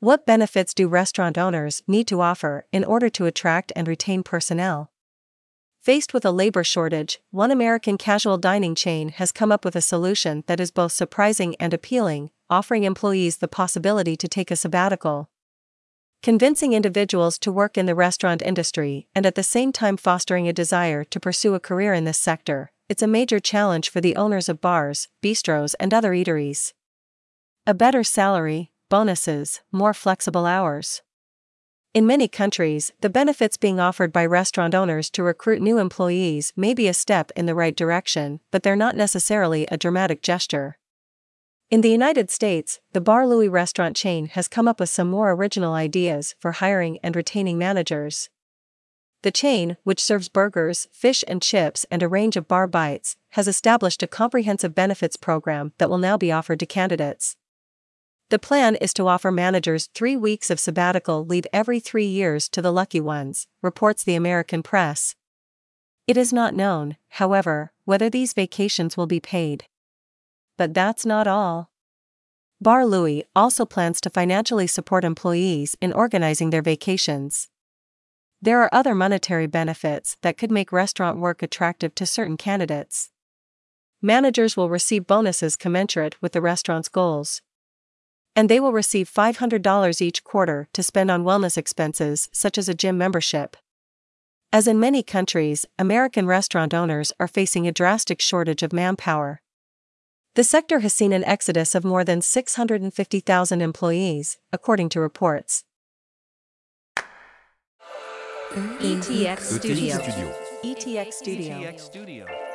What benefits do restaurant owners need to offer in order to attract and retain personnel? Faced with a labor shortage, one American casual dining chain has come up with a solution that is both surprising and appealing, offering employees the possibility to take a sabbatical. Convincing individuals to work in the restaurant industry and at the same time fostering a desire to pursue a career in this sector, it's a major challenge for the owners of bars, bistros, and other eateries. A better salary, bonuses, more flexible hours. In many countries, the benefits being offered by restaurant owners to recruit new employees may be a step in the right direction, but they're not necessarily a dramatic gesture. In the United States, the Bar Louie restaurant chain has come up with some more original ideas for hiring and retaining managers. The chain, which serves burgers, fish and chips, and a range of bar bites, has established a comprehensive benefits program that will now be offered to candidates. The plan is to offer managers three weeks of sabbatical leave every three years to the lucky ones, reports the American press. It is not known, however, whether these vacations will be paid. But that's not all. Bar Louie also plans to financially support employees in organizing their vacations. There are other monetary benefits that could make restaurant work attractive to certain candidates. Managers will receive bonuses commensurate with the restaurant's goals, and they will receive $500 each quarter to spend on wellness expenses such as a gym membership. As in many countries, American restaurant owners are facing a drastic shortage of manpower. The sector has seen an exodus of more than 650,000 employees, according to reports. ETX Studio. ETX Studio. ETX Studio.